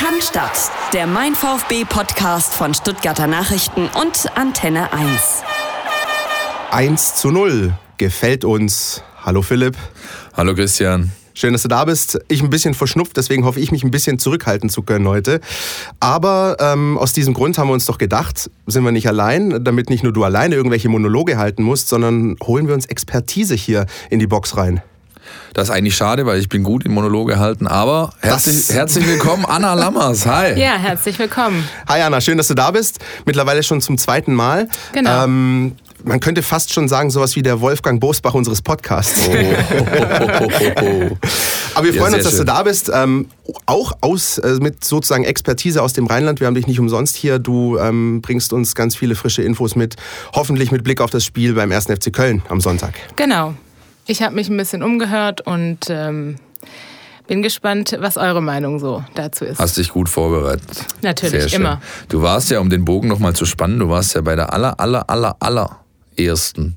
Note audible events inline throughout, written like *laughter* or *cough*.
Cannstatt, der Mein VfB Podcast von Stuttgarter Nachrichten und Antenne 1. 1 zu 0 gefällt uns. Hallo Philipp. Hallo Christian. Schön, dass du da bist. Ich ein bisschen verschnupft, deswegen hoffe ich, mich ein bisschen zurückhalten zu können heute. Aber ähm, aus diesem Grund haben wir uns doch gedacht, sind wir nicht allein, damit nicht nur du alleine irgendwelche Monologe halten musst, sondern holen wir uns Expertise hier in die Box rein. Das ist eigentlich schade, weil ich bin gut in Monologe halten, aber herzlich, herzlich willkommen, Anna Lammers. Hi. *laughs* Ja, herzlich willkommen. Hi Anna, schön, dass du da bist. Mittlerweile schon zum zweiten Mal. Genau. Ähm, man könnte fast schon sagen, sowas wie der Wolfgang Bosbach unseres Podcasts. Oh, oh, oh, Aber wir Ja, freuen sehr uns, dass schön. du da bist. Ähm, auch aus, äh, mit sozusagen Expertise aus dem Rheinland. Wir haben dich nicht umsonst hier. Du ähm, bringst uns ganz viele frische Infos mit. Hoffentlich mit Blick auf das Spiel beim 1. FC Köln am Sonntag. Genau. Ich habe mich ein bisschen umgehört und ähm, bin gespannt, was eure Meinung so dazu ist. Hast dich gut vorbereitet. Natürlich, immer. Du warst ja, um den Bogen nochmal zu spannen, du warst ja bei der aller, aller, aller, aller ersten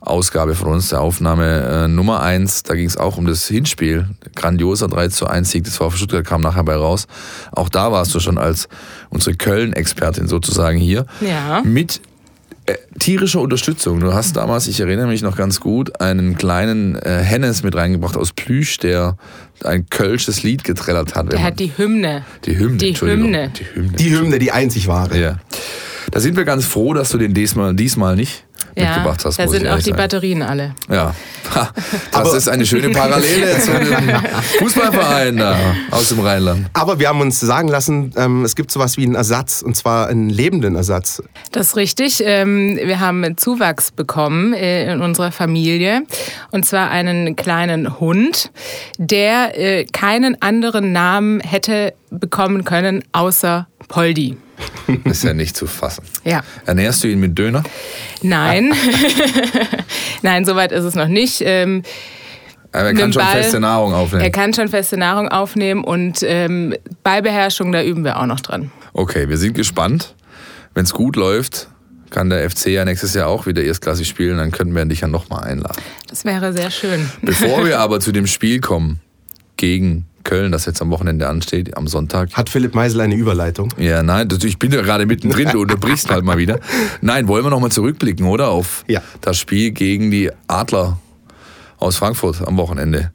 Ausgabe von uns, der Aufnahme äh, Nummer 1. Da ging es auch um das Hinspiel. Grandioser 3 zu 1 Sieg des VfB Stuttgart kam nachher bei raus. Auch da warst du schon als unsere Köln-Expertin sozusagen hier. Ja. Mit äh, tierischer Unterstützung. Du hast damals, ich erinnere mich noch ganz gut, einen kleinen äh, Hennes mit reingebracht aus Plüsch, der ein kölsches Lied getrellert hat. Er hat die Hymne. die Hymne. die. Hymne. Die Hymne. Die Hymne, die einzig wahre. Ja. Da sind wir ganz froh, dass du den diesmal, diesmal nicht Ja, mitgebracht hast. da sind auch die sagen. Batterien alle. Ja, Ha, das Aber- ist eine schöne Parallele *laughs* zu dem Fußballverein da aus dem Rheinland. Aber wir haben uns sagen lassen, ähm, es gibt sowas wie einen Ersatz, und zwar einen lebenden Ersatz. Das ist richtig. Ähm, wir haben Zuwachs bekommen äh, in unserer Familie. Und zwar einen kleinen Hund, der äh, keinen anderen Namen hätte bekommen können, außer Poldi. *laughs* Ist ja nicht zu fassen. Ja. Ernährst du ihn mit Döner? Nein. *laughs* Nein, soweit ist es noch nicht. Ähm, Aber er kann schon Ball- feste Nahrung aufnehmen. Er kann schon feste Nahrung aufnehmen und ähm, Ballbeherrschung, da üben wir auch noch dran. Okay, wir sind gespannt. Wenn es gut läuft, kann der FC ja nächstes Jahr auch wieder erstklassig spielen, dann können wir dich ja nochmal einladen. Das wäre sehr schön. Bevor wir *laughs* aber zu dem Spiel kommen gegen Köln, das jetzt am Wochenende ansteht, am Sonntag. Hat Philipp Meisel eine Überleitung? Ja, nein, ich bin ja gerade mittendrin, du unterbrichst halt mal wieder. Nein, wollen wir nochmal zurückblicken, oder? Auf Ja. das Spiel gegen die Adler aus Frankfurt am Wochenende.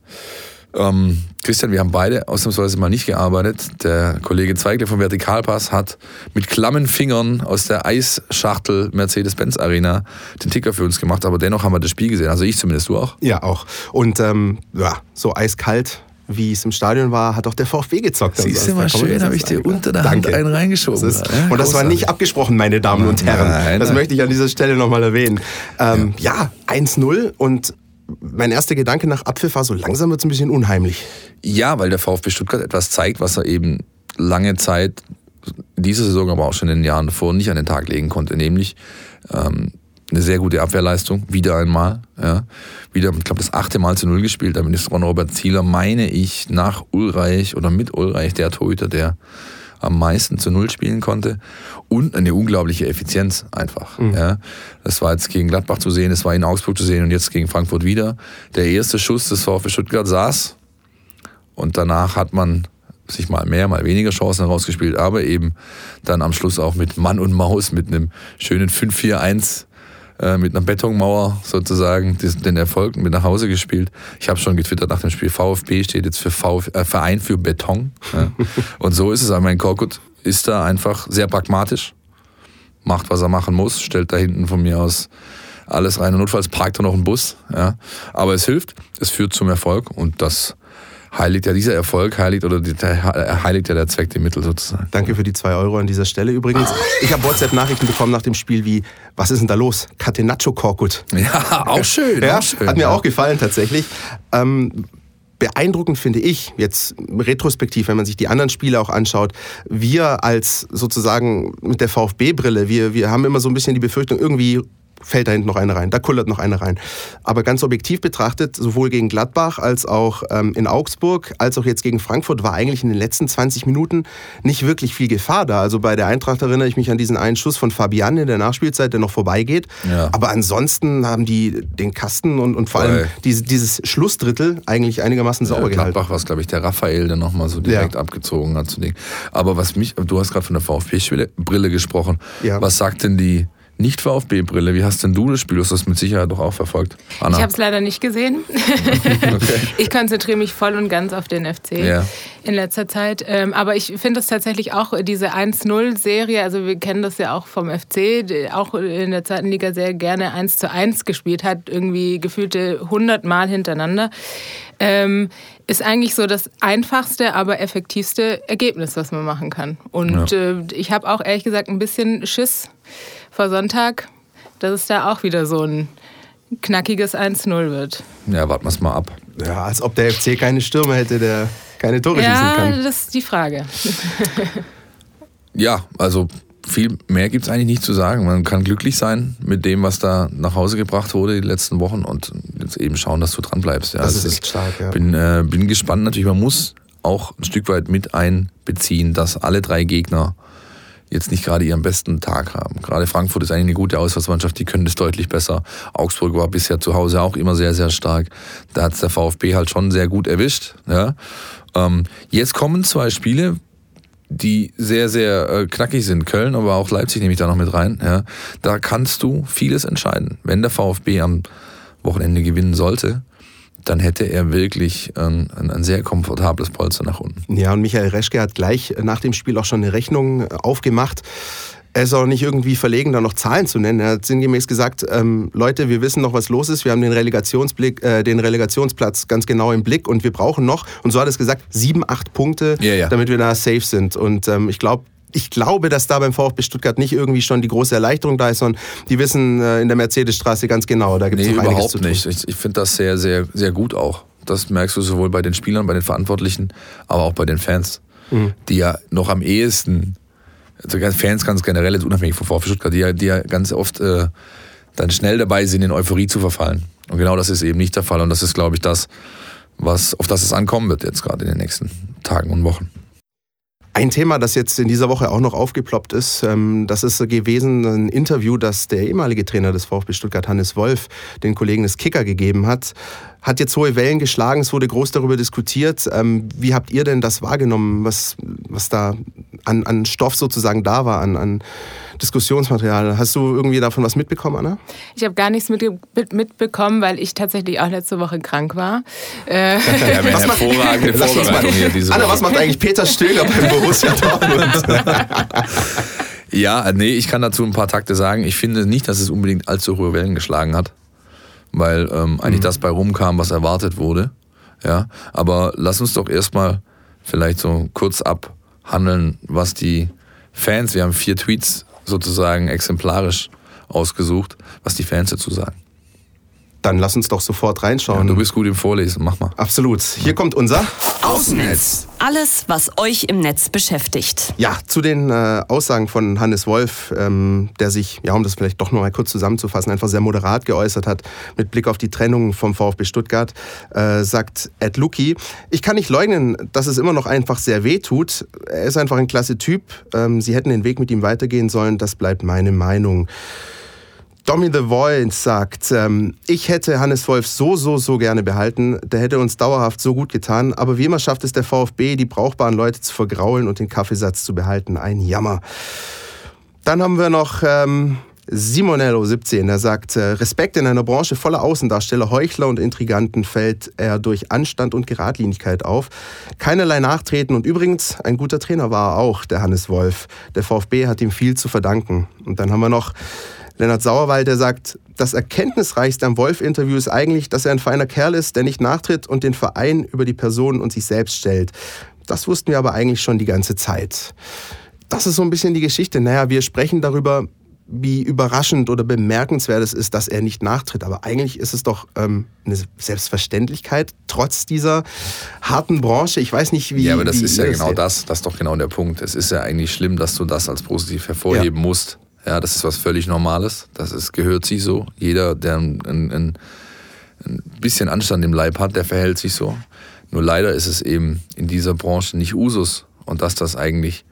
Ähm, Christian, wir haben beide ausnahmsweise mal nicht gearbeitet. Der Kollege Zweigle vom Vertikalpass hat mit klammen Fingern aus der Eisschachtel Mercedes-Benz Arena den Ticker für uns gemacht, aber dennoch haben wir das Spiel gesehen. Also ich zumindest, du auch? Ja, auch. Und ähm, ja, so eiskalt, wie es im Stadion war, hat auch der VfB gezockt. Siehst du Samstag, mal schön, habe ich sagen. dir unter der Hand einen reingeschoben. Das ist, Ja, und das war nicht abgesprochen, meine Damen und Herren. Nein, das nein. möchte ich an dieser Stelle nochmal erwähnen. Ähm, ja, 1-0 und mein erster Gedanke nach Abpfiff war, so langsam wird es ein bisschen unheimlich. Ja, weil der VfB Stuttgart etwas zeigt, was er eben lange Zeit, diese Saison aber auch schon in den Jahren davor, nicht an den Tag legen konnte, nämlich ähm, eine sehr gute Abwehrleistung, wieder einmal. Ja. Wieder, ich glaube, das achte Mal zu Null gespielt. Damit ist Ron-Robert Zieler, meine ich, nach Ulreich oder mit Ulreich der Torhüter, der am meisten zu Null spielen konnte. Und eine unglaubliche Effizienz einfach. Ja. Das war jetzt gegen Gladbach zu sehen, das war in Augsburg zu sehen und jetzt gegen Frankfurt wieder. Der erste Schuss des VfB Stuttgart saß und danach hat man sich mal mehr, mal weniger Chancen herausgespielt, aber eben dann am Schluss auch mit Mann und Maus, mit einem schönen 5-4-1, äh, mit einer Betonmauer sozusagen, den Erfolg mit nach Hause gespielt. Ich habe schon getwittert nach dem Spiel, VfB steht jetzt für Vf, äh, Verein für Beton. Ja. *laughs* Und so ist es. Aber mein Korkut ist da einfach sehr pragmatisch, macht, was er machen muss, stellt da hinten von mir aus alles rein. Und notfalls parkt er noch einen Bus. Ja. Aber es hilft, es führt zum Erfolg und das heiligt ja dieser Erfolg, heiligt oder der- heiligt ja der Zweck die Mittel sozusagen. Danke für die zwei Euro an dieser Stelle übrigens. Ich habe WhatsApp-Nachrichten bekommen nach dem Spiel wie, was ist denn da los? Catenaccio Korkut. Ja, auch schön. Ja, auch schön, hat mir ja. auch gefallen tatsächlich. Ähm, beeindruckend finde ich, jetzt retrospektiv, wenn man sich die anderen Spiele auch anschaut, wir als sozusagen mit der VfB-Brille, wir, wir haben immer so ein bisschen die Befürchtung, irgendwie fällt da hinten noch eine rein, da kullert noch eine rein. Aber ganz objektiv betrachtet, sowohl gegen Gladbach als auch ähm, in Augsburg, als auch jetzt gegen Frankfurt, war eigentlich in den letzten 20 Minuten nicht wirklich viel Gefahr da. Also bei der Eintracht erinnere ich mich an diesen einen Schuss von Fabian in der Nachspielzeit, der noch vorbeigeht. Ja. Aber ansonsten haben die den Kasten und, und vor allem diese, dieses Schlussdrittel eigentlich einigermaßen sauber ja, gehalten. Gladbach war es, glaube ich, der Raphael, der nochmal so direkt ja. abgezogen hat zu Ding. Aber was mich, du hast gerade von der VfB-Brille gesprochen. Ja. Was sagt denn die nicht VfB-Brille. Wie hast denn du das Spiel? Du hast das mit Sicherheit doch auch verfolgt. Anna. Ich habe es leider nicht gesehen. *laughs* okay. Ich konzentriere mich voll und ganz auf den FC ja. in letzter Zeit. Ähm, aber ich finde es tatsächlich auch diese 1-0-Serie, also wir kennen das ja auch vom FC, auch in der zweiten Liga sehr gerne 1 zu 1 gespielt hat, irgendwie gefühlte 100 Mal hintereinander. Ähm, ist eigentlich so das einfachste, aber effektivste Ergebnis, was man machen kann. Und ja. äh, ich habe auch ehrlich gesagt ein bisschen Schiss vor Sonntag, dass es da auch wieder so ein knackiges 1-0 wird. Ja, warten wir es mal ab. Ja, als ob der FC keine Stürmer hätte, der keine Tore ja, schießen kann. Ja, das ist die Frage. ja, also viel mehr gibt es eigentlich nicht zu sagen. Man kann glücklich sein mit dem, was da nach Hause gebracht wurde die letzten Wochen und jetzt eben schauen, dass du dran bleibst. Ja, das ist echt stark, ja. Bin, äh, bin gespannt natürlich. Man muss auch ein Stück weit mit einbeziehen, dass alle drei Gegner jetzt nicht gerade ihren besten Tag haben. Gerade Frankfurt ist eigentlich eine gute Auswärtsmannschaft, die können das deutlich besser. Augsburg war bisher zu Hause auch immer sehr, sehr stark. Da hat es der VfB halt schon sehr gut erwischt. Ja. Ähm, jetzt kommen zwei Spiele, die sehr, sehr äh, knackig sind. Köln, aber auch Leipzig nehme ich da noch mit rein. Ja. Da kannst du vieles entscheiden. Wenn der VfB am Wochenende gewinnen sollte, dann hätte er wirklich ein, ein, ein, sehr komfortables Polster nach unten. Ja, und Michael Reschke hat gleich nach dem Spiel auch schon eine Rechnung aufgemacht. Er ist auch nicht irgendwie verlegen, da noch Zahlen zu nennen. Er hat sinngemäß gesagt, ähm, Leute, wir wissen noch, was los ist. Wir haben den, Relegationsblick, äh, den Relegationsplatz ganz genau im Blick und wir brauchen noch, und so hat er es gesagt, sieben, acht Punkte, ja, ja. damit wir da safe sind. Und ähm, ich glaube, ich glaube, dass da beim VfB Stuttgart nicht irgendwie schon die große Erleichterung da ist, sondern die wissen äh, in der Mercedesstraße ganz genau, da gibt es nee, überhaupt nicht. Ich, ich finde das sehr, sehr, sehr gut auch. Das merkst du sowohl bei den Spielern, bei den Verantwortlichen, aber auch bei den Fans, mhm. die ja noch am ehesten, also Fans ganz generell, jetzt unabhängig von VfB Stuttgart, die ja, die ja ganz oft äh, dann schnell dabei sind, in Euphorie zu verfallen. Und genau das ist eben nicht der Fall. Und das ist, glaube ich, das, was, auf das es ankommen wird jetzt gerade in den nächsten Tagen und Wochen. Ein Thema, das jetzt in dieser Woche auch noch aufgeploppt ist, ähm, das ist gewesen ein Interview, das der ehemalige Trainer des VfB Stuttgart, Hannes Wolf, den Kollegen des Kicker gegeben hat. Hat jetzt hohe Wellen geschlagen, es wurde groß darüber diskutiert. Ähm, wie habt ihr denn das wahrgenommen, was, was da an, an Stoff sozusagen da war, an, an Diskussionsmaterial. Hast du irgendwie davon was mitbekommen, Anna? Ich habe gar nichts mit, mitbekommen, weil ich tatsächlich auch letzte Woche krank war. Äh *laughs* ja, was hervorragende Vorbereitung hier diese Anna, Woche. was macht eigentlich Peter Stöger beim *laughs* Borussia Dortmund? *laughs* ja, nee, ich kann dazu ein paar Takte sagen. Ich finde nicht, dass es unbedingt allzu hohe Wellen geschlagen hat, weil ähm, eigentlich mhm. das bei rumkam, was erwartet wurde. Ja, aber lass uns doch erstmal vielleicht so kurz abhandeln, was die Fans, wir haben vier Tweets sozusagen exemplarisch ausgesucht, was die Fans dazu sagen. Dann lass uns doch sofort reinschauen. Ja, du bist gut im Vorlesen, mach mal. Absolut. Hier kommt unser Außennetz. Alles, was euch im Netz beschäftigt. Ja, zu den äh, Aussagen von Hannes Wolf, ähm, der sich, ja, um das vielleicht doch noch mal kurz zusammenzufassen, einfach sehr moderat geäußert hat mit Blick auf die Trennung vom VfB Stuttgart, äh, sagt Ed Luki, ich kann nicht leugnen, dass es immer noch einfach sehr weh tut. Er ist einfach ein klasse Typ. Ähm, Sie hätten den Weg mit ihm weitergehen sollen, das bleibt meine Meinung. Tommy the Void sagt, ähm, ich hätte Hannes Wolf so, so, so gerne behalten. Der hätte uns dauerhaft so gut getan. Aber wie immer schafft es der VfB, die brauchbaren Leute zu vergraulen und den Kaffeesatz zu behalten. Ein Jammer. Dann haben wir noch ähm, Simonello 17, der sagt, äh, Respekt in einer Branche voller Außendarsteller, Heuchler und Intriganten fällt er durch Anstand und Geradlinigkeit auf. Keinerlei Nachtreten und übrigens, ein guter Trainer war er auch, der Hannes Wolf. Der VfB hat ihm viel zu verdanken. Und dann haben wir noch Lennart Sauerwald, der sagt, das Erkenntnisreichste am Wolf-Interview ist eigentlich, dass er ein feiner Kerl ist, der nicht nachtritt und den Verein über die Person und sich selbst stellt. Das wussten wir aber eigentlich schon die ganze Zeit. Das ist so ein bisschen die Geschichte. Naja, wir sprechen darüber, wie überraschend oder bemerkenswert es ist, dass er nicht nachtritt. Aber eigentlich ist es doch ähm, eine Selbstverständlichkeit, trotz dieser harten Branche. Ich weiß nicht, wie. Ja, aber das ist ja genau das. Das ist doch genau der Punkt. Es ist ja eigentlich schlimm, dass du das als positiv hervorheben ja. musst. Ja, das ist was völlig Normales. Das ist, gehört sich so. Jeder, der ein, ein, ein bisschen Anstand im Leib hat, der verhält sich so. Nur leider ist es eben in dieser Branche nicht Usus. Und dass das eigentlich,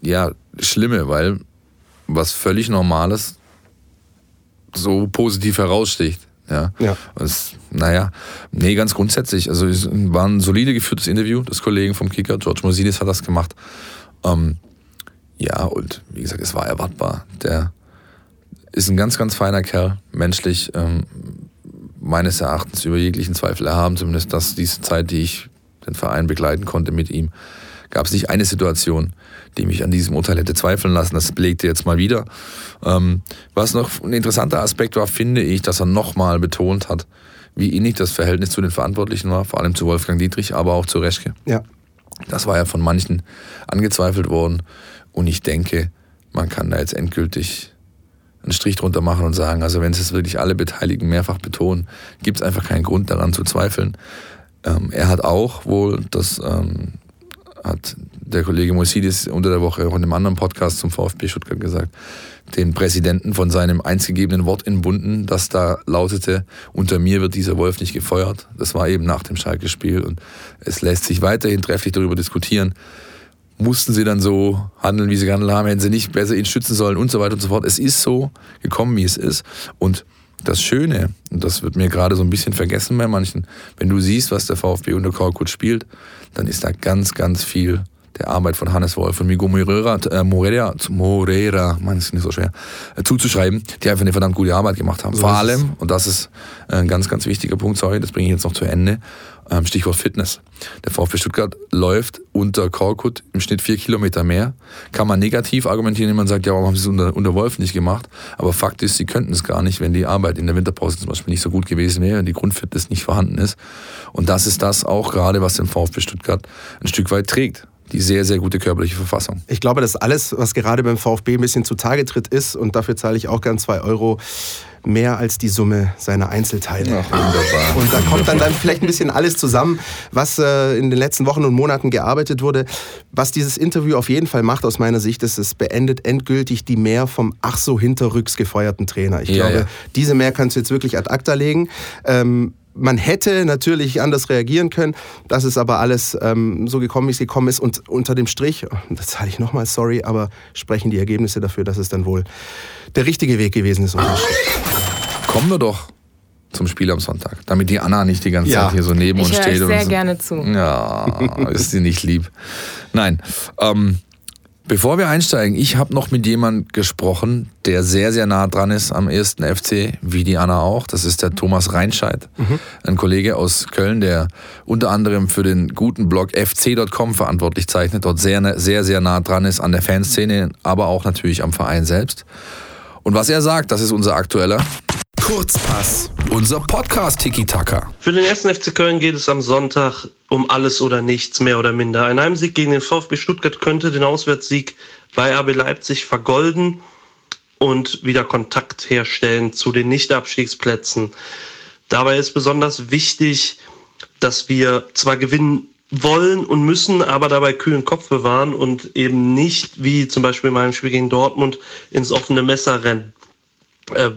ja, Schlimme, weil was völlig Normales so positiv heraussticht. Ja. Ja. Das, naja, nee, ganz grundsätzlich. Also es war ein solide geführtes Interview des Kollegen vom Kicker. George Mosinis hat das gemacht. Ähm, ja, und wie gesagt, es war erwartbar. Der ist ein ganz, ganz feiner Kerl, menschlich, ähm, meines Erachtens über jeglichen Zweifel erhaben, zumindest das, diese Zeit, die ich den Verein begleiten konnte mit ihm, gab es nicht eine Situation, die mich an diesem Urteil hätte zweifeln lassen. Das belegte jetzt mal wieder. Ähm, was noch ein interessanter Aspekt war, finde ich, dass er nochmal betont hat, wie innig das Verhältnis zu den Verantwortlichen war, vor allem zu Wolfgang Dietrich, aber auch zu Reschke. Ja. Das war ja von manchen angezweifelt worden. Und ich denke, man kann da jetzt endgültig einen Strich drunter machen und sagen, also wenn es wirklich alle Beteiligten mehrfach betonen, gibt es einfach keinen Grund daran zu zweifeln. Ähm, er hat auch wohl, das ähm, hat der Kollege Mosidis unter der Woche auch in einem anderen Podcast zum VfB Stuttgart gesagt, den Präsidenten von seinem einstgegebenen Wort entbunden, das da lautete, unter mir wird dieser Wolf nicht gefeuert. Das war eben nach dem Schalke-Spiel und es lässt sich weiterhin trefflich darüber diskutieren. Mussten sie dann so handeln, wie sie gehandelt haben, hätten sie nicht besser ihn schützen sollen und so weiter und so fort. Es ist so gekommen, wie es ist. Und das Schöne, und das wird mir gerade so ein bisschen vergessen bei manchen, wenn du siehst, was der VfB unter Korkut spielt, dann ist da ganz, ganz viel der Arbeit von Hannes Wolf und Migo Moreira, äh, Moreira, Moreira, man ist nicht so schwer, äh, zuzuschreiben, die einfach eine verdammt gute Arbeit gemacht haben. So Vor allem, und das ist ein ganz, ganz wichtiger Punkt, sorry, das bringe ich jetzt noch zu Ende, ähm, Stichwort Fitness. Der VfB Stuttgart läuft unter Korkut im Schnitt vier Kilometer mehr. Kann man negativ argumentieren, wenn man sagt, ja, warum haben sie es unter, unter Wolf nicht gemacht? Aber Fakt ist, sie könnten es gar nicht, wenn die Arbeit in der Winterpause zum Beispiel nicht so gut gewesen wäre und die Grundfitness nicht vorhanden ist. Und das ist das auch gerade, was den VfB Stuttgart ein Stück weit trägt. Die sehr, sehr gute körperliche Verfassung. Ich glaube, dass alles, was gerade beim VfB ein bisschen zutage tritt, ist, und dafür zahle ich auch gern zwei Euro, mehr als die Summe seiner Einzelteile. Ach, wunderbar. Und da kommt dann, dann vielleicht ein bisschen alles zusammen, was äh, in den letzten Wochen und Monaten gearbeitet wurde. Was dieses Interview auf jeden Fall macht, aus meiner Sicht, ist, es beendet endgültig die Mehr vom ach so hinterrücks gefeuerten Trainer. Ich Ja, glaube, ja. diese Mehr kannst du jetzt wirklich ad acta legen. Ähm, man hätte natürlich anders reagieren können. Das ist aber alles ähm, so gekommen, wie es gekommen ist. Und unter dem Strich, das zahle ich nochmal, sorry, aber sprechen die Ergebnisse dafür, dass es dann wohl der richtige Weg gewesen ist. Kommen wir doch zum Spiel am Sonntag, damit die Anna nicht die ganze Ja. Zeit hier so neben Ich uns steht. und sehr so. gerne zu. Ja, ist sie nicht lieb. Nein. Ähm, bevor wir einsteigen, ich habe noch mit jemandem gesprochen, der sehr, sehr nah dran ist am ersten FC, wie die Anna auch. Das ist der Thomas Reinscheid, ein Kollege aus Köln, der unter anderem für den guten Blog fc.com verantwortlich zeichnet, dort sehr, sehr, sehr nah dran ist an der Fanszene, aber auch natürlich am Verein selbst. Und was er sagt, das ist unser aktueller Kurzpass. unser Podcast Tiki Taka. Für den ersten FC Köln geht es am Sonntag um alles oder nichts, mehr oder minder. Ein Heimsieg gegen den VfB Stuttgart könnte den Auswärtssieg bei RB Leipzig vergolden und wieder Kontakt herstellen zu den Nicht-Abstiegsplätzen. Dabei ist besonders wichtig, dass wir zwar gewinnen wollen und müssen, aber dabei kühlen Kopf bewahren und eben nicht, wie zum Beispiel in meinem Spiel gegen Dortmund, ins offene Messer rennen. Äh,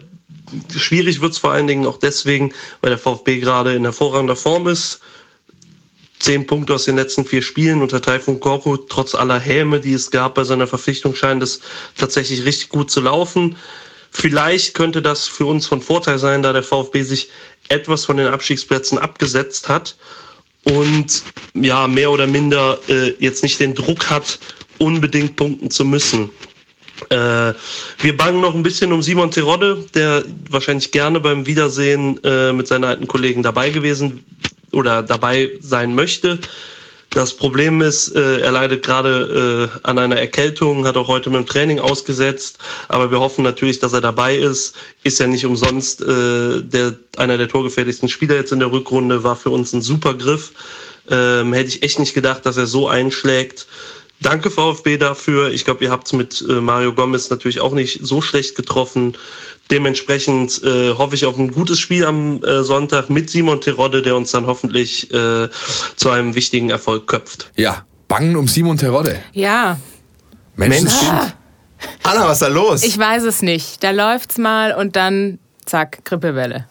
schwierig wird es vor allen Dingen auch deswegen, weil der VfB gerade in hervorragender Form ist. Zehn Punkte aus den letzten vier Spielen unter Taifun Korkut, trotz aller Häme, die es gab bei seiner Verpflichtung, scheint es tatsächlich richtig gut zu laufen. Vielleicht könnte das für uns von Vorteil sein, da der VfB sich etwas von den Abstiegsplätzen abgesetzt hat und ja, mehr oder minder äh, jetzt nicht den Druck hat, unbedingt punkten zu müssen. Äh, wir bangen noch ein bisschen um Simon Terodde, der wahrscheinlich gerne beim Wiedersehen äh, mit seinen alten Kollegen dabei gewesen oder dabei sein möchte. Das Problem ist, äh, er leidet gerade äh, an einer Erkältung, hat auch heute mit dem Training ausgesetzt, aber wir hoffen natürlich, dass er dabei ist. Ist ja nicht umsonst äh, der, einer der torgefährlichsten Spieler jetzt in der Rückrunde, war für uns ein super Griff. Ähm, hätte ich echt nicht gedacht, dass er so einschlägt. Danke VfB dafür. Ich glaube, ihr habt es mit äh, Mario Gomez natürlich auch nicht so schlecht getroffen. Dementsprechend äh, hoffe ich auf ein gutes Spiel am äh, Sonntag mit Simon Terodde, der uns dann hoffentlich äh, zu einem wichtigen Erfolg köpft. Ja, bangen um Simon Terodde. Ja, Menschenskind. Mensch. Anna, was ist da los? Ich weiß es nicht. Da läuft's mal und dann zack, Grippewelle.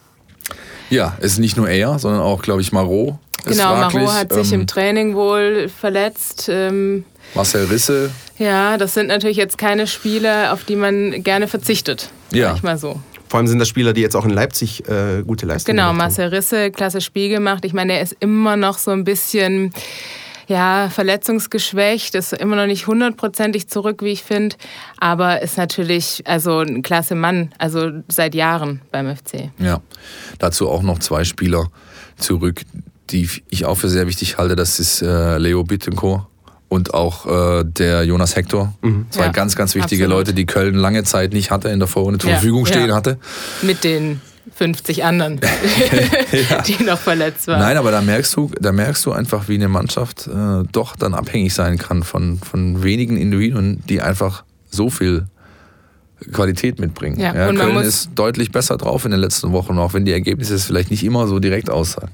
Ja, es ist nicht nur er, sondern auch, glaube ich, Marot. Genau. Marot hat sich Ähm, im Training wohl verletzt. Ähm, Marcel Risse, ja, das sind natürlich jetzt keine Spiele, auf die man gerne verzichtet. Ja. Sag ich mal so. Vor allem sind das Spieler, die jetzt auch in Leipzig äh, gute Leistungen Genau, gemacht haben. Marcel Risse, klasse Spiel gemacht. Ich meine, er ist immer noch so ein bisschen ja, verletzungsgeschwächt, ist immer noch nicht hundertprozentig zurück, wie ich finde, aber ist natürlich also ein klasse Mann, also seit Jahren beim FC. Ja, dazu auch noch zwei Spieler zurück, die ich auch für sehr wichtig halte. Das ist äh, Leo Bittencourt und auch äh, der Jonas Hector. Zwei Ja, ganz, ganz wichtige absolut. Leute, die Köln lange Zeit nicht hatte, in der Vorrunde zur Ja, Verfügung stehen ja. hatte. Mit den 50 anderen, *laughs* die noch verletzt waren. Nein, aber da merkst du, da merkst du einfach, wie eine Mannschaft äh, doch dann abhängig sein kann von, von wenigen Individuen, die einfach so viel Qualität mitbringen. Ja, und man Köln ist deutlich besser drauf in den letzten Wochen, auch wenn die Ergebnisse es vielleicht nicht immer so direkt aussagen.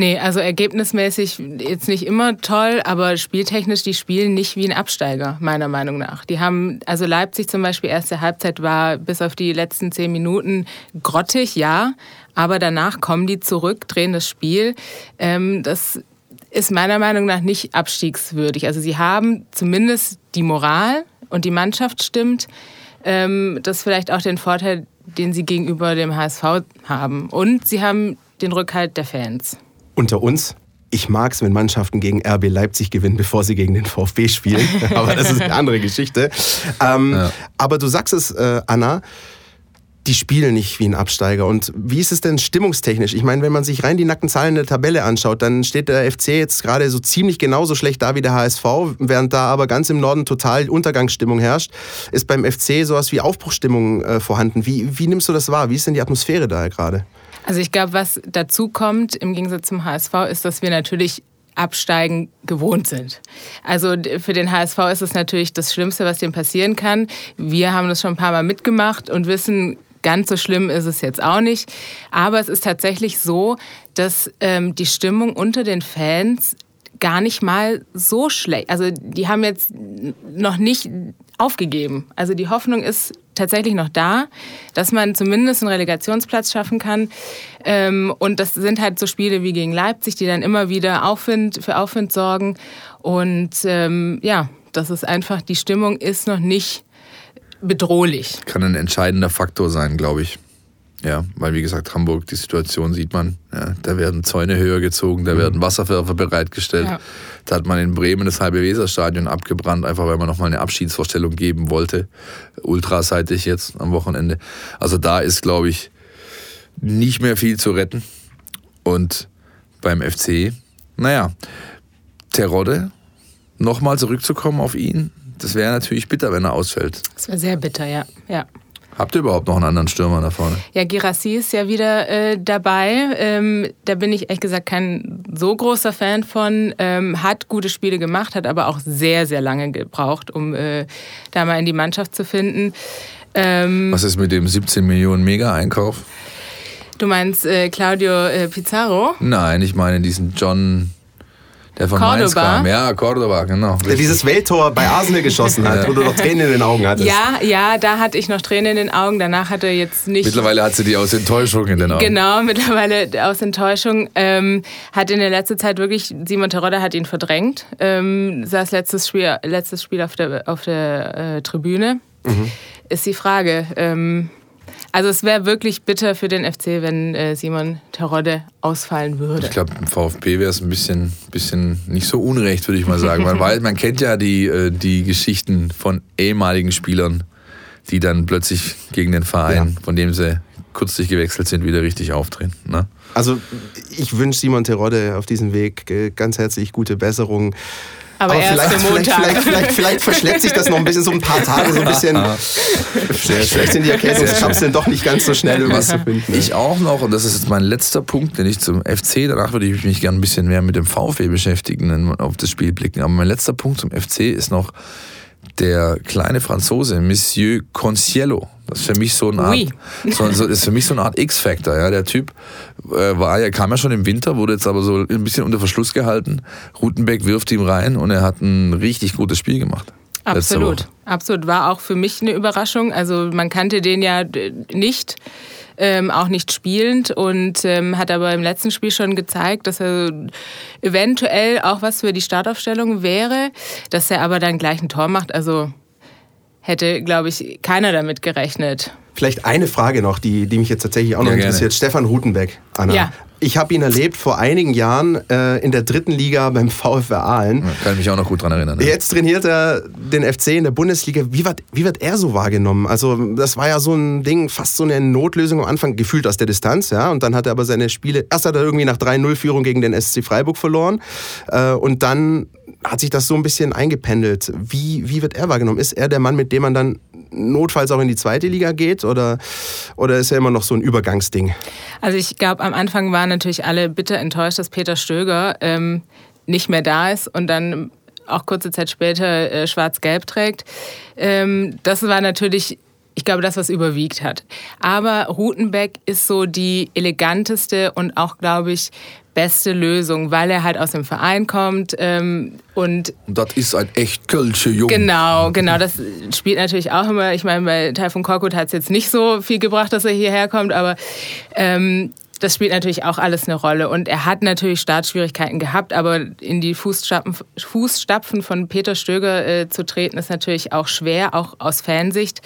Nee, also ergebnismäßig jetzt nicht immer toll, aber spieltechnisch, die spielen nicht wie ein Absteiger, meiner Meinung nach. Die haben, also Leipzig zum Beispiel, erste Halbzeit war bis auf die letzten zehn Minuten grottig, ja, aber danach kommen die zurück, drehen das Spiel. Ähm, das ist meiner Meinung nach nicht abstiegswürdig. Also sie haben zumindest die Moral und die Mannschaft stimmt. Ähm, das ist vielleicht auch den Vorteil, den sie gegenüber dem HSV haben. Und sie haben den Rückhalt der Fans. Unter uns, ich mag es, wenn Mannschaften gegen RB Leipzig gewinnen, bevor sie gegen den VfB spielen. *laughs* aber das ist eine andere Geschichte. Ähm, Ja. Aber du sagst es, äh, Anna, die spielen nicht wie ein Absteiger. Und wie ist es denn stimmungstechnisch? Ich meine, wenn man sich rein die nackten Zahlen der Tabelle anschaut, dann steht der FC jetzt gerade so ziemlich genauso schlecht da wie der HSV, während da aber ganz im Norden total Untergangsstimmung herrscht. Ist beim FC sowas wie Aufbruchstimmung äh, vorhanden? Wie, wie nimmst du das wahr? Wie ist denn die Atmosphäre da gerade? Also ich glaube, was dazu kommt im Gegensatz zum HSV, ist, dass wir natürlich Absteigen gewohnt sind. Also für den HSV ist es natürlich das Schlimmste, was dem passieren kann. Wir haben das schon ein paar Mal mitgemacht und wissen, ganz so schlimm ist es jetzt auch nicht. Aber es ist tatsächlich so, dass ähm, die Stimmung unter den Fans gar nicht mal so schlecht. Also die haben jetzt noch nicht aufgegeben. Also die Hoffnung ist tatsächlich noch da, dass man zumindest einen Relegationsplatz schaffen kann. Ähm, und das sind halt so Spiele wie gegen Leipzig, die dann immer wieder Aufwind, für Aufwind sorgen. Und ähm, ja, das ist einfach, die Stimmung ist noch nicht bedrohlich. Kann ein entscheidender Faktor sein, glaube ich. Ja, weil wie gesagt, Hamburg, die Situation sieht man. Ja, da werden Zäune höher gezogen, da werden Wasserwerfer bereitgestellt. Ja. Da hat man in Bremen das halbe Weserstadion abgebrannt, einfach weil man nochmal eine Abschiedsvorstellung geben wollte. Ultraseitig jetzt am Wochenende. Also da ist, glaube ich, nicht mehr viel zu retten. Und beim FC, naja, Terodde, nochmal zurückzukommen auf ihn, das wäre natürlich bitter, wenn er ausfällt. Das war sehr bitter, ja. ja. Habt ihr überhaupt noch einen anderen Stürmer da vorne? Ja, Girassi ist ja wieder äh, dabei. Ähm, da bin ich ehrlich gesagt kein so großer Fan von. Ähm, hat gute Spiele gemacht, hat aber auch sehr, sehr lange gebraucht, um äh, da mal in die Mannschaft zu finden. Ähm, Was ist mit dem 17 Millionen Mega-Einkauf? du meinst äh, Claudio äh, Pizarro? Nein, ich meine diesen John, der von Mainz Cordoba? kam. Ja, Cordoba, genau. Der dieses Welttor bei Arsenal geschossen hat, *laughs* wo du noch Tränen in den Augen hattest. Ja, ja, da hatte ich noch Tränen in den Augen. Danach hat er jetzt nicht. Mittlerweile hat sie die aus Enttäuschung in den Augen. Genau, mittlerweile aus Enttäuschung. Ähm, hat in der letzten Zeit wirklich, Simon Terodde hat ihn verdrängt. Ähm, saß letztes Spiel, letztes Spiel auf der, auf der äh, Tribüne. Ist die Frage. Ähm, also es wäre wirklich bitter für den FC, wenn äh, Simon Terodde ausfallen würde. Ich glaube, im VfB wäre es ein bisschen, bisschen nicht so unrecht, würde ich mal sagen. Man, *laughs* weiß, man kennt ja die, äh, die Geschichten von ehemaligen Spielern, die dann plötzlich gegen den Verein, von dem sie kürzlich gewechselt sind, wieder richtig aufdrehen. Ne? Also ich wünsche Simon Terodde auf diesem Weg äh, ganz herzlich gute Besserung. Aber, erst vielleicht, Montag. vielleicht, vielleicht, vielleicht verschleppt sich das noch ein bisschen, so ein paar Tage, so ein bisschen. vielleicht sind die Erkältungskapseln doch nicht ganz so schnell irgendwas zu finden. Ich auch noch, und das ist jetzt mein letzter Punkt, den ich zum FC, danach würde ich mich gerne ein bisschen mehr mit dem VfB beschäftigen und auf das Spiel blicken. Aber mein letzter Punkt zum FC ist noch der kleine Franzose, Monsieur Conciello. Das ist für mich so eine Art, Oui. so, so, ist für mich so eine Art X-Factor. Ja. Der Typ äh, war ja, kam ja schon im Winter, wurde jetzt aber so ein bisschen unter Verschluss gehalten. Rutenbeck wirft ihm rein und er hat ein richtig gutes Spiel gemacht. Absolut, absolut. War auch für mich eine Überraschung. Also man kannte den ja nicht. Ähm, auch nicht spielend und ähm, hat aber im letzten Spiel schon gezeigt, dass er eventuell auch was für die Startaufstellung wäre, dass er aber dann gleich ein Tor macht. Also hätte, glaube ich, keiner damit gerechnet. Vielleicht eine Frage noch, die, die mich jetzt tatsächlich auch noch ja, interessiert. Stefan Rutenbeck, Anna. Ja. Ich habe ihn erlebt vor einigen Jahren äh, in der dritten Liga beim *laughs* VfR Aalen. Ja, kann mich auch noch gut daran erinnern. Ja. Jetzt trainiert er den FC in der Bundesliga. Wie wird, wie wird er so wahrgenommen? Also das war ja so ein Ding, fast so eine Notlösung am Anfang, gefühlt aus der Distanz. ja. Und dann hat er aber seine Spiele, erst hat er irgendwie nach 3-0-Führung gegen den SC Freiburg verloren. Äh, und dann hat sich das so ein bisschen eingependelt. Wie, wie wird er wahrgenommen? Ist er der Mann, mit dem man dann notfalls auch in die zweite Liga geht? Oder, oder ist er immer noch so ein Übergangsding? Also ich glaube, am Anfang waren natürlich alle bitter enttäuscht, dass Peter Stöger ähm, nicht mehr da ist und dann auch kurze Zeit später äh, schwarz-gelb trägt. Ähm, das war natürlich ich glaube, das, was überwiegt hat. Aber Rutenbeck ist so die eleganteste und auch, glaube ich, beste Lösung, weil er halt aus dem Verein kommt ähm, und das ist ein echt Kölsche Junge. Genau, genau, das spielt natürlich auch immer, ich meine, bei Taifun Korkut hat es jetzt nicht so viel gebracht, dass er hierher kommt, aber ähm, das spielt natürlich auch alles eine Rolle. Und er hat natürlich Startschwierigkeiten gehabt, aber in die Fußstapfen, Fußstapfen von Peter Stöger äh, zu treten, ist natürlich auch schwer, auch aus Fansicht.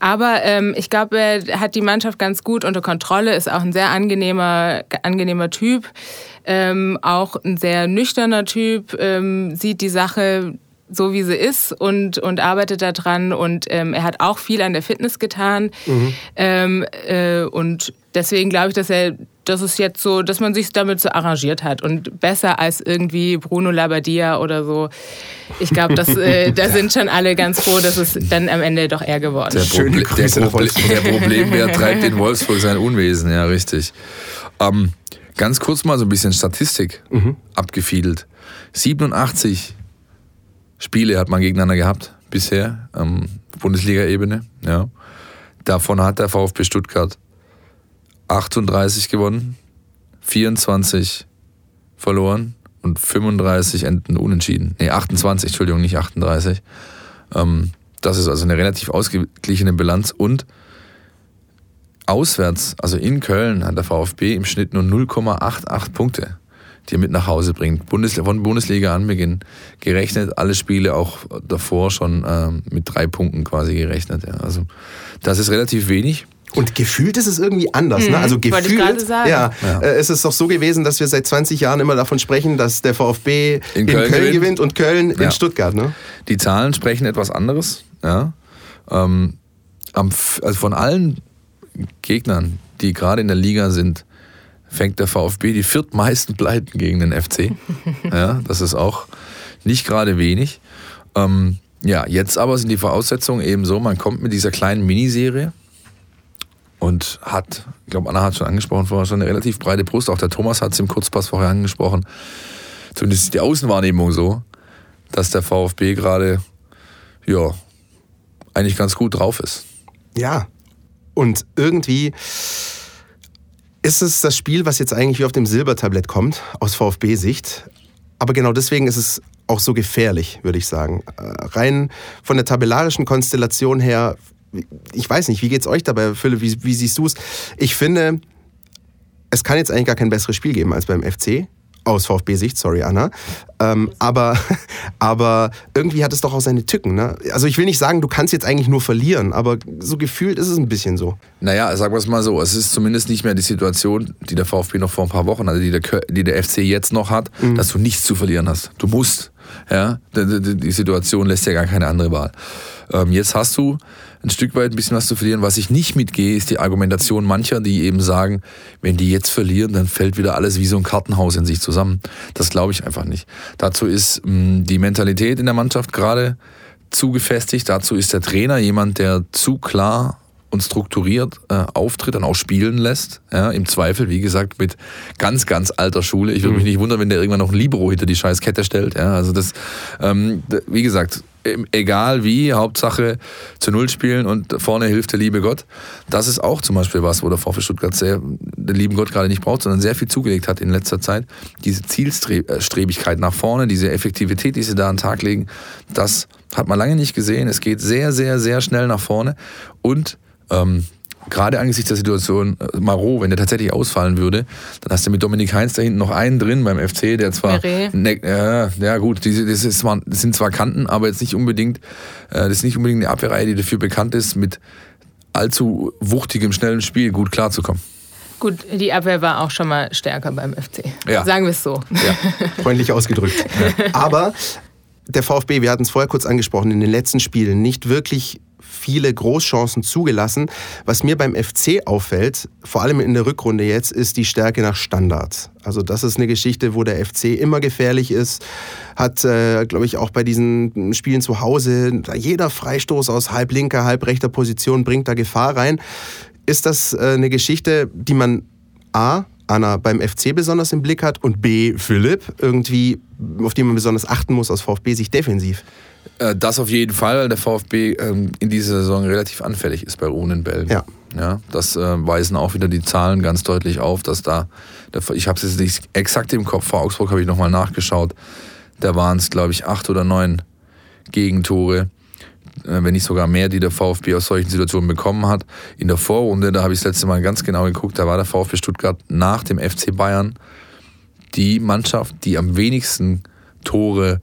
Aber ähm, ich glaube, er hat die Mannschaft ganz gut unter Kontrolle, ist auch ein sehr angenehmer, angenehmer Typ. Ähm, auch ein sehr nüchterner Typ, ähm, sieht die Sache so wie sie ist und, und arbeitet daran. Und ähm, er hat auch viel an der Fitness getan. Mhm. Ähm, äh, und deswegen glaube ich, dass er, das ist jetzt so, dass man sich damit so arrangiert hat und besser als irgendwie Bruno Labbadia oder so. Ich glaube, äh, *laughs* da sind schon alle ganz froh, dass es dann am Ende doch er geworden ist. Der, Proble der, Proble der Problembär treibt in Wolfsburg sein Unwesen, ja, richtig. Ähm, ganz kurz mal so ein bisschen Statistik mhm. abgefiedelt. 87 Spiele hat man gegeneinander gehabt bisher, ähm, Bundesliga-Ebene. Ja. Davon hat der VfB Stuttgart 38 gewonnen, 24 verloren und 35 enden unentschieden. Nee, 28, Entschuldigung, nicht 38. Ähm, das ist also eine relativ ausgeglichene Bilanz und auswärts, also in Köln, hat der VfB im Schnitt nur 0,88 Punkte die er mit nach Hause bringt. Bundes von Bundesliga Anbeginn gerechnet, alle Spiele auch davor schon ähm, mit drei Punkten quasi gerechnet. Ja. Also das ist relativ wenig. Und gefühlt ist es irgendwie anders. Mhm, ne? Also gefühlt sagen. Ja, ja. Äh, es ist doch so gewesen, dass wir seit 20 Jahren immer davon sprechen, dass der VfB in, in Köln, Köln gewinnt. und Köln ja. in Stuttgart. Ne? Die Zahlen sprechen etwas anderes. Ja. Ähm, also von allen Gegnern, die gerade in der Liga sind, fängt der VfB die viertmeisten Pleiten gegen den FC. *laughs* Ja, das ist auch nicht gerade wenig. Ähm, ja, jetzt aber sind die Voraussetzungen eben so, man kommt mit dieser kleinen Miniserie und hat, ich glaube, Anna hat schon angesprochen vorher, schon eine relativ breite Brust. Auch der Thomas hat es im Kurzpass vorher angesprochen. Zumindest ist die Außenwahrnehmung so, dass der VfB gerade, ja, eigentlich ganz gut drauf ist. Ja, und irgendwie ist es das Spiel, was jetzt eigentlich wie auf dem Silbertablett kommt, aus VfB-Sicht. Aber genau deswegen ist es auch so gefährlich, würde ich sagen. Äh, rein von der tabellarischen Konstellation her, ich weiß nicht, wie geht es euch dabei, Philipp, wie, wie siehst du es? Ich finde, es kann jetzt eigentlich gar kein besseres Spiel geben als beim FC aus VfB-Sicht, sorry Anna. Ähm, aber, *laughs* aber irgendwie hat es doch auch seine Tücken. Ne? Also ich will nicht sagen, du kannst jetzt eigentlich nur verlieren, aber so gefühlt ist es ein bisschen so. Naja, sagen wir es mal so, es ist zumindest nicht mehr die Situation, die der VfB noch vor ein paar Wochen hatte, die der, die der FC jetzt noch hat, mhm. dass du nichts zu verlieren hast. Du musst. Ja? Die, die Situation lässt ja gar keine andere Wahl. Ähm, jetzt hast du ein Stück weit ein bisschen was zu verlieren. Was ich nicht mitgehe, ist die Argumentation mancher, die eben sagen, wenn die jetzt verlieren, dann fällt wieder alles wie so ein Kartenhaus in sich zusammen. Das glaube ich einfach nicht. Dazu ist mh, mm, die Mentalität in der Mannschaft gerade zu gefestigt. Dazu ist der Trainer jemand, der zu klar und strukturiert äh, auftritt und auch spielen lässt. Ja, Im Zweifel, wie gesagt, mit ganz, ganz alter Schule. Ich würde mhm. mich nicht wundern, wenn der irgendwann noch ein Libero hinter die scheiß Kette stellt. Ja, also das, ähm, wie gesagt, egal wie, Hauptsache zu Null spielen und vorne hilft der liebe Gott. Das ist auch zum Beispiel was, wo der VfB Stuttgart sehr, den lieben Gott gerade nicht braucht, sondern sehr viel zugelegt hat in letzter Zeit. Diese Zielstrebigkeit nach vorne, diese Effektivität, die sie da an den Tag legen, das Hat man lange nicht gesehen. Es geht sehr, sehr, sehr schnell nach vorne. Und ähm, gerade angesichts der Situation, äh, Marot, wenn der tatsächlich ausfallen würde, dann hast du mit Dominik Heinz da hinten noch einen drin beim FC, der zwar. Ne, ja, ja, gut, die, das, ist zwar, das sind zwar Kanten, aber jetzt nicht unbedingt, äh, das ist nicht unbedingt eine Abwehrreihe, die dafür bekannt ist, mit allzu wuchtigem, schnellem Spiel gut klarzukommen. Gut, die Abwehr war auch schon mal stärker beim FC. Ja. Sagen wir es so. Ja. *laughs* Freundlich ausgedrückt. Ja. Aber der VfB, wir hatten es vorher kurz angesprochen, in den letzten Spielen nicht wirklich viele Großchancen zugelassen. Was mir beim FC auffällt, vor allem in der Rückrunde jetzt, ist die Stärke nach Standards. Also das ist eine Geschichte, wo der FC immer gefährlich ist. Hat, äh, glaube ich, auch bei diesen Spielen zu Hause, jeder Freistoß aus halb linker, halb rechter Position bringt da Gefahr rein. Ist das äh, eine Geschichte, die man A, Anna beim FC besonders im Blick hat und B, Philipp, irgendwie, auf die man besonders achten muss aus VfB-Sicht defensiv? Äh, das auf jeden Fall, weil der VfB ähm, in dieser Saison relativ anfällig ist bei ruhenden Bällen. Ja. Ja, das äh, weisen auch wieder die Zahlen ganz deutlich auf, dass da, ich habe es jetzt nicht exakt im Kopf, vor Augsburg habe ich nochmal nachgeschaut, da waren es, glaube ich, acht oder neun Gegentore, äh, wenn nicht sogar mehr, die der VfB aus solchen Situationen bekommen hat. In der Vorrunde, da habe ich das letzte Mal ganz genau geguckt, da war der VfB Stuttgart nach dem FC Bayern die Mannschaft, die am wenigsten Tore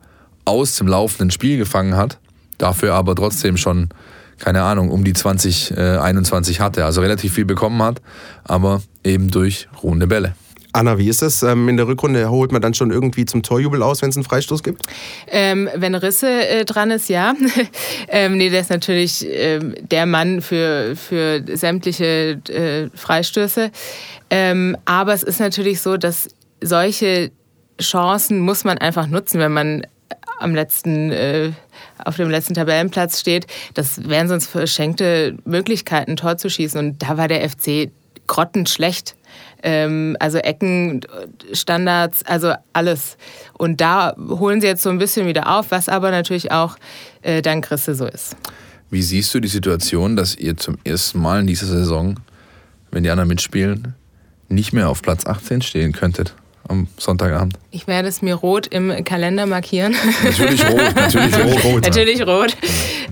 aus dem laufenden Spiel gefangen hat, dafür aber trotzdem schon, keine Ahnung, um die 20, äh, 21 hatte, also relativ viel bekommen hat, aber eben durch ruhende Bälle. Anna, wie ist das? Ähm, in der Rückrunde holt man dann schon irgendwie zum Torjubel aus, wenn es einen Freistoß gibt? Ähm, wenn Risse äh, dran ist, ja. *laughs* ähm, nee, der ist natürlich ähm, der Mann für, für sämtliche äh, Freistöße. Ähm, aber es ist natürlich so, dass solche Chancen muss man einfach nutzen, wenn man am letzten, äh, auf dem letzten Tabellenplatz steht. Das wären sonst verschenkte Möglichkeiten, Tor zu schießen. Und da war der FC grottenschlecht. Ähm, also Ecken, Standards, also alles. Und da holen sie jetzt so ein bisschen wieder auf, was aber natürlich auch äh, dank Christe so ist. Wie siehst du die Situation, dass ihr zum ersten Mal in dieser Saison, wenn die anderen mitspielen, nicht mehr auf Platz 18 stehen könntet? Am Sonntagabend? Ich werde es mir rot im Kalender markieren. Natürlich rot, *laughs* natürlich rot. natürlich rot.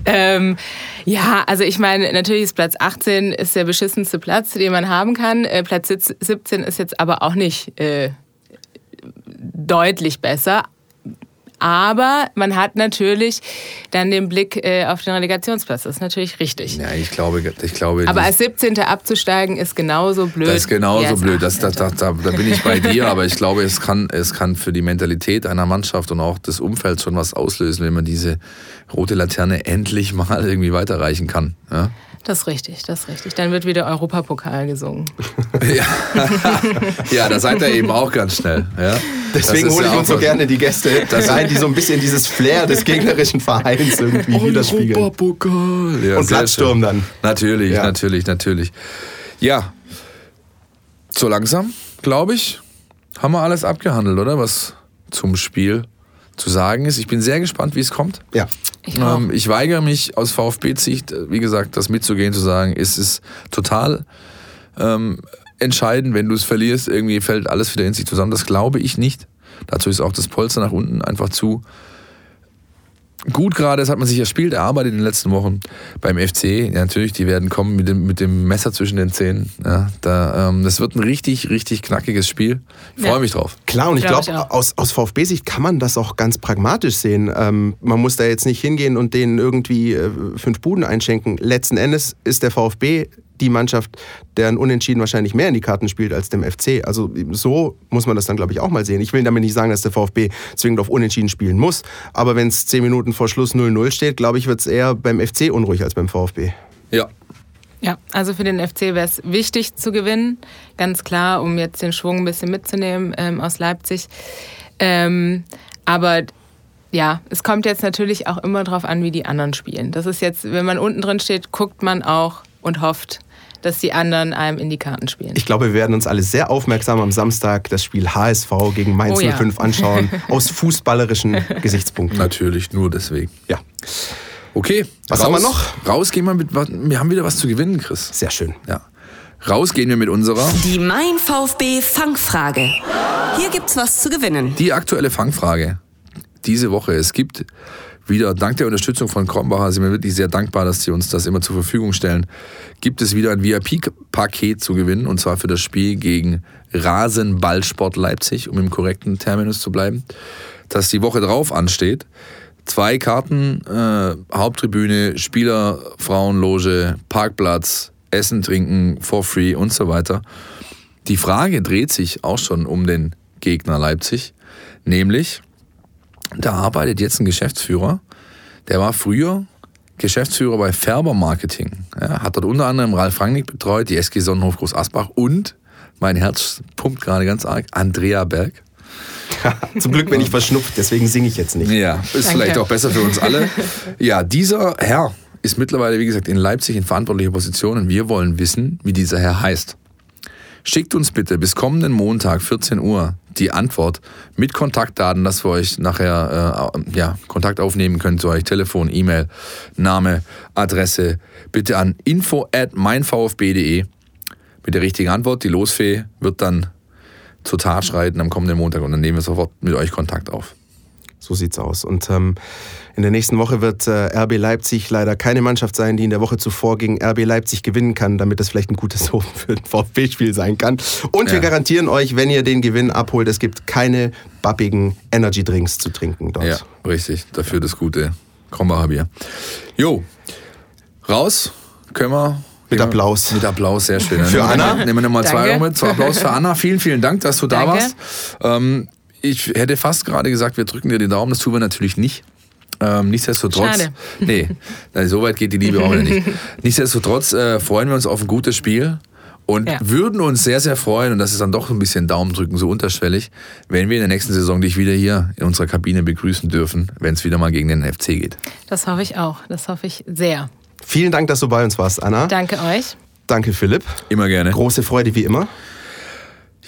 Ähm, ja, also ich meine, natürlich ist Platz 18 ist der beschissenste Platz, den man haben kann. Äh, Platz 17 ist jetzt aber auch nicht äh, deutlich besser. Aber man hat natürlich dann den Blick äh, auf den Relegationsplatz. Das ist natürlich richtig. Ja, ich glaube, ich glaube. Aber als 17. abzusteigen ist genauso blöd. Das ist genauso blöd. Das, das, das, da, da bin ich bei dir. aber ich glaube, es kann, es kann für die Mentalität einer Mannschaft und auch des Umfelds schon was auslösen, wenn man diese rote Laterne endlich mal irgendwie weiterreichen kann. Ja? Das ist richtig, das ist richtig. Dann wird wieder Europapokal gesungen. *laughs* ja. *laughs* ja, da seid ihr eben auch ganz schnell. Ja? Deswegen hole ich ja uns so gerne die Gäste *laughs* rein, die so ein bisschen dieses Flair des gegnerischen Vereins irgendwie widerspiegeln. Europapokal. Ja, Und Platzsturm dann. Natürlich, ja. natürlich, natürlich. Ja, so langsam, glaube ich, haben wir alles abgehandelt, oder? Was zum Spiel zu sagen ist. Ich bin sehr gespannt, wie es kommt. Ja. Ich, ähm, ich weigere mich aus VfB-Sicht, wie gesagt, das mitzugehen, zu sagen, es ist total ähm, entscheidend, wenn du es verlierst, irgendwie fällt alles wieder in sich zusammen. Das glaube ich nicht. Dazu ist auch das Polster nach unten einfach zu gut gerade, das hat man sich erspielt, erarbeitet in den letzten Wochen beim FC. Ja, natürlich, die werden kommen mit dem, mit dem Messer zwischen den Zähnen. Ja, da, ähm, das wird ein richtig, richtig knackiges Spiel. Ich freue ja. mich drauf. Klar, und ich glaube, glaub, aus, aus VfB-Sicht kann man das auch ganz pragmatisch sehen. Ähm, man muss da jetzt nicht hingehen und denen irgendwie äh, fünf Buden einschenken. Letzten Endes ist der VfB die Mannschaft, deren Unentschieden wahrscheinlich mehr in die Karten spielt als dem FC. Also so muss man das dann, glaube ich, auch mal sehen. Ich will damit nicht sagen, dass der VfB zwingend auf Unentschieden spielen muss, aber wenn es zehn Minuten vor Schluss 0-0 steht, glaube ich, wird es eher beim FC unruhig als beim VfB. Ja. Ja, also für den FC wäre es wichtig zu gewinnen, ganz klar, um jetzt den Schwung ein bisschen mitzunehmen ähm, aus Leipzig. Ähm, aber ja, es kommt jetzt natürlich auch immer darauf an, wie die anderen spielen. Das ist jetzt, wenn man unten drin steht, guckt man auch und hofft, dass die anderen einem in die Karten spielen. Ich glaube, wir werden uns alle sehr aufmerksam am Samstag das Spiel HSV gegen Mainz oh, 05 ja. anschauen, *laughs* aus fußballerischen Gesichtspunkten. Natürlich, nur deswegen. Ja. Okay, was raus, haben wir noch? Raus gehen wir mit, wir haben wieder was zu gewinnen, Chris. Sehr schön. Ja. Raus gehen wir mit unserer. Die Mein VfB Fangfrage. Hier gibt's was zu gewinnen. Die aktuelle Fangfrage diese Woche. Es gibt wieder dank der Unterstützung von Krombacher sind wir wirklich sehr dankbar, dass sie uns das immer zur Verfügung stellen. Gibt es wieder ein VIP-Paket zu gewinnen und zwar für das Spiel gegen Rasenballsport Leipzig, um im korrekten Terminus zu bleiben, das die Woche drauf ansteht. Zwei Karten, äh, Haupttribüne, Spieler, Frauenloge, Parkplatz, Essen, Trinken, for free und so weiter. Die Frage dreht sich auch schon um den Gegner Leipzig, nämlich da arbeitet jetzt ein Geschäftsführer, der war früher Geschäftsführer bei Färber Marketing. Ja, hat dort unter anderem Ralf Rangnick betreut, die SG Sonnenhof Groß Asbach und, mein Herz pumpt gerade ganz arg, Andrea Berg. *laughs* Zum Glück bin ich verschnupft, deswegen singe ich jetzt nicht. Ja, ist Danke. vielleicht auch besser für uns alle. Ja, dieser Herr ist mittlerweile, wie gesagt, in Leipzig in verantwortlicher Position und wir wollen wissen, wie dieser Herr heißt. Schickt uns bitte bis kommenden Montag, 14 Uhr, die Antwort mit Kontaktdaten, dass wir euch nachher äh, ja, Kontakt aufnehmen können zu euch. Telefon, E-Mail, Name, Adresse. Bitte an info at meinvfb.de mit der richtigen Antwort. Die Losfee wird dann zur Tat schreiten am kommenden Montag und dann nehmen wir sofort mit euch Kontakt auf. So sieht's aus. Und ähm, in der nächsten Woche wird äh, RB Leipzig leider keine Mannschaft sein, die in der Woche zuvor gegen RB Leipzig gewinnen kann, damit das vielleicht ein gutes *laughs* Hof für ein VfB-Spiel sein kann. Und wir Ja. garantieren euch, wenn ihr den Gewinn abholt, es gibt keine babbigen Energy-Drinks zu trinken dort. Ja, richtig. Dafür das gute Krombacher Bier. Jo, raus können wir. Mit wir- Applaus. Mit Applaus, sehr schön. *laughs* Für wir- Anna? Nehmen wir nochmal zwei. Euro mit. Zwei Applaus für Anna. Vielen, vielen Dank, dass du da Danke. warst. Ähm, ich hätte fast gerade gesagt, wir drücken dir die Daumen. Das tun wir natürlich nicht. Ähm, nichtsdestotrotz. Schade. *laughs* Nee, nein, so weit geht die Liebe auch wieder nicht. *laughs* Nichtsdestotrotz äh, freuen wir uns auf ein gutes Spiel und Ja. würden uns sehr, sehr freuen, und das ist dann doch ein bisschen Daumen drücken, so unterschwellig, wenn wir in der nächsten Saison dich wieder hier in unserer Kabine begrüßen dürfen, wenn es wieder mal gegen den FC geht. Das hoffe ich auch. Das hoffe ich sehr. Vielen Dank, dass du bei uns warst, Anna. Danke euch. Danke, Philipp. Immer gerne. Große Freude wie immer.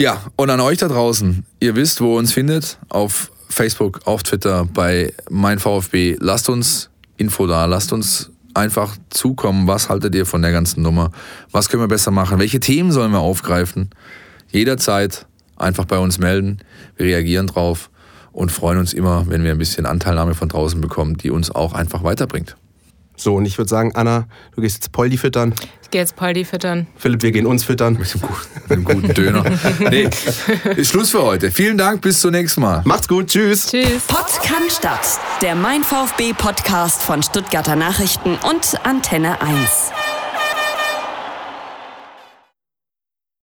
Ja, und an euch da draußen, ihr wisst, wo ihr uns findet, auf Facebook, auf Twitter, bei mein VfB. Lasst uns Info da, lasst uns einfach zukommen. Was haltet ihr von der ganzen Nummer? Was können wir besser machen? Welche Themen sollen wir aufgreifen? Jederzeit einfach bei uns melden. Wir reagieren drauf und freuen uns immer, wenn wir ein bisschen Anteilnahme von draußen bekommen, die uns auch einfach weiterbringt. So, und ich würde sagen, Anna, du gehst jetzt Poldi füttern. Ich gehe jetzt Poldi füttern. Philipp, wir gehen uns füttern. Mit einem guten, mit einem guten Döner. *laughs* Nee, ist Schluss für heute. Vielen Dank, bis zum nächsten Mal. Macht's gut, tschüss. Tschüss. Kann Stadt, der Mein VfB Podcast von Stuttgarter Nachrichten und Antenne 1.